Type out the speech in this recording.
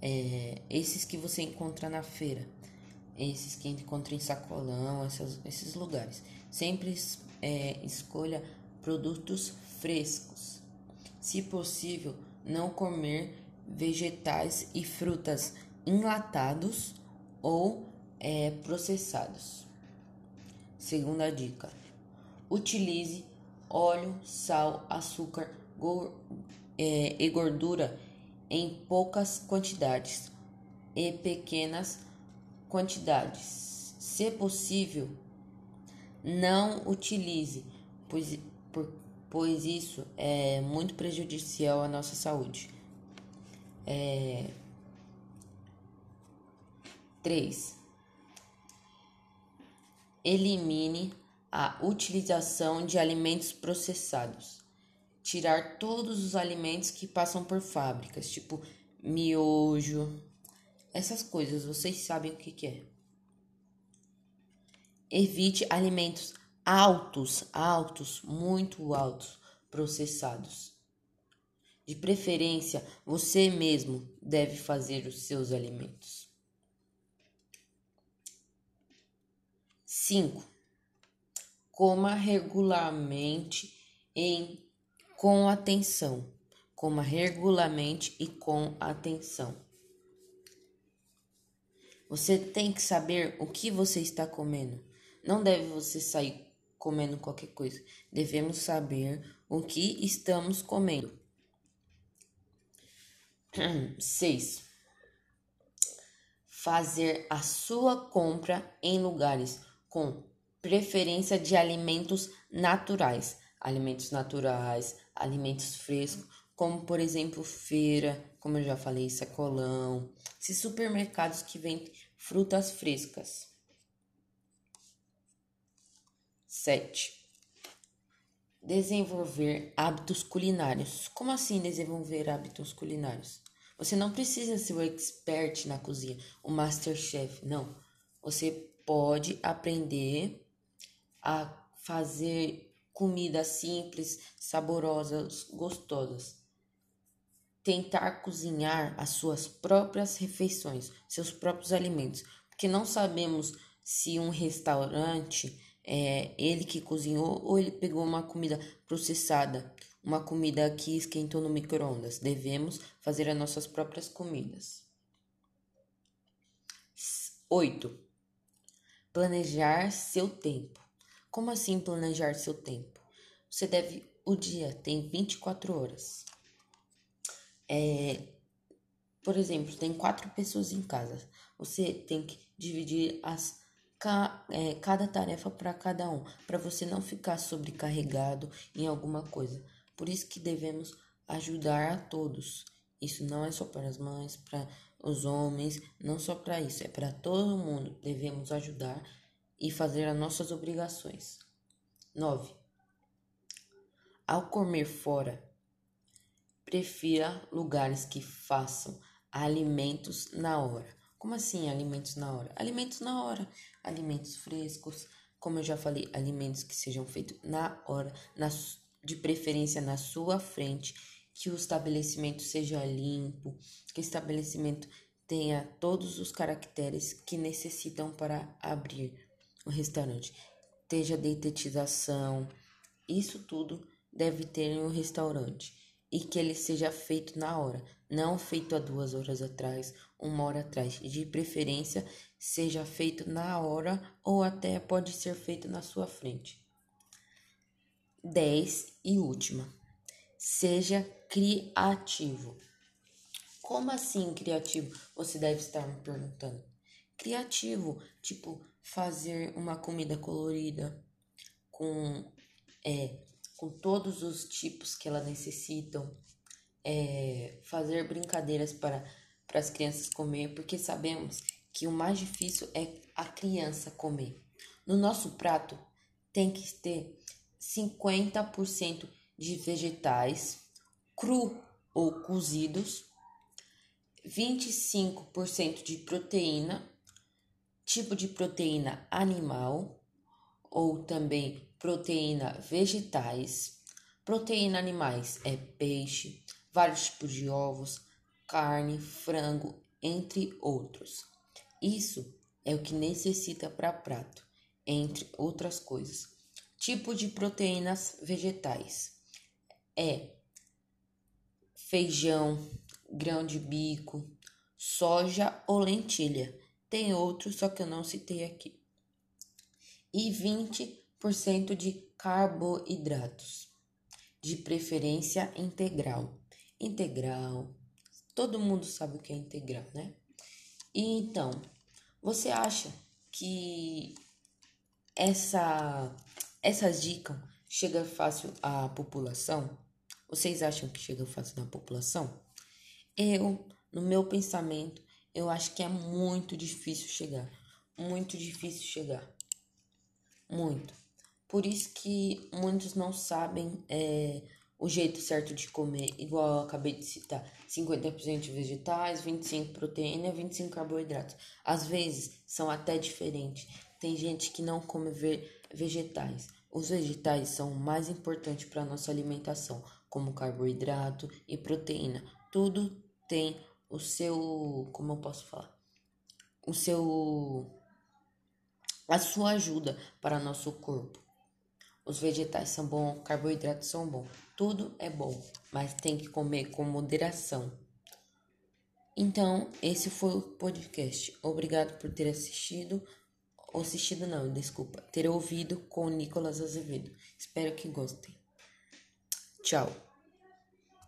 é, esses que você encontra na feira, esses que encontra em sacolão, esses lugares. Sempre é, escolha produtos frescos. Se possível, não comer vegetais e frutas enlatados ou é, processados. Segunda dica: utilize óleo, sal, açúcar é, e gordura em poucas quantidades e pequenas quantidades. Se possível, não utilize, pois, por, pois isso é muito prejudicial à nossa saúde. É... 3. Elimine a utilização de alimentos processados. Tirar todos os alimentos que passam por fábricas, tipo miojo, essas coisas, vocês sabem o que, que é. Evite alimentos altos, altos, muito altos, processados. De preferência, você mesmo deve fazer os seus alimentos. 5. Coma regularmente em com atenção. Coma regularmente e com atenção. Você tem que saber o que você está comendo. Não deve você sair comendo qualquer coisa. Devemos saber o que estamos comendo. 6. Fazer a sua compra em lugares com preferência de alimentos naturais, alimentos naturais, alimentos frescos, como por exemplo feira, como eu já falei, sacolão, esses supermercados que vendem frutas frescas. 7. Desenvolver hábitos culinários. Como assim desenvolver hábitos culinários? Você não precisa ser o expert na cozinha, o masterchef, não. Você pode aprender a fazer comidas simples, saborosas, gostosas. Tentar cozinhar as suas próprias refeições, seus próprios alimentos, porque não sabemos se um restaurante é ele que cozinhou ou ele pegou uma comida processada, uma comida que esquentou no micro-ondas. Devemos fazer as nossas próprias comidas. 8. Planejar seu tempo. Como assim planejar seu tempo? Você deve. O dia tem 24 horas. É, por exemplo, tem quatro pessoas em casa. Você tem que dividir as ca, é, cada tarefa para cada um, para você não ficar sobrecarregado em alguma coisa. Por isso que devemos ajudar a todos. Isso não é só para as mães, para os homens, não só para isso, é para todo mundo. Devemos ajudar e fazer as nossas obrigações. 9. Ao comer fora, prefira lugares que façam alimentos na hora. Como assim alimentos na hora? Alimentos na hora, alimentos frescos, como eu já falei, alimentos que sejam feitos na hora, na, de preferência na sua frente, que o estabelecimento seja limpo, que o estabelecimento tenha todos os caracteres que necessitam para abrir o restaurante. Esteja detetização, isso tudo deve ter em um restaurante e que ele seja feito na hora, não feito há duas horas atrás, uma hora atrás. De preferência, seja feito na hora ou até pode ser feito na sua frente. 10 e última. Seja criativo. Como assim criativo? Você deve estar me perguntando. Criativo, tipo fazer uma comida colorida com é, com todos os tipos que elas necessitam, é, fazer brincadeiras para, para as crianças comer, porque sabemos que o mais difícil é a criança comer. No nosso prato tem que ter 50% de vegetais cru ou cozidos, 25% de proteína, tipo de proteína animal ou também proteína vegetais. Proteína animais é peixe, vários tipos de ovos, carne, frango entre outros. Isso é o que necessita para prato, entre outras coisas. Tipo de proteínas vegetais é feijão, grão de bico, soja ou lentilha. Tem outros, só que eu não citei aqui. E 20% de carboidratos, de preferência integral. Integral, todo mundo sabe o que é integral, né? E então, você acha que essa essas dicas chegam fácil à população? Vocês acham que chega fácil na população? Eu, no meu pensamento, eu acho que é muito difícil chegar. Muito difícil chegar. Muito. Por isso que muitos não sabem é, o jeito certo de comer, igual eu acabei de citar: 50% vegetais, 25% proteína, 25% carboidratos. Às vezes são até diferentes. Tem gente que não come vegetais. Os vegetais são o mais importante para a nossa alimentação como carboidrato e proteína. Tudo tem o seu, como eu posso falar? O seu a sua ajuda para nosso corpo. Os vegetais são bons, carboidratos são bons. Tudo é bom, mas tem que comer com moderação. Então, esse foi o podcast. Obrigado por ter assistido. Assistido não, desculpa. Ter ouvido com Nicolas Azevedo. Espero que gostem. Tchau.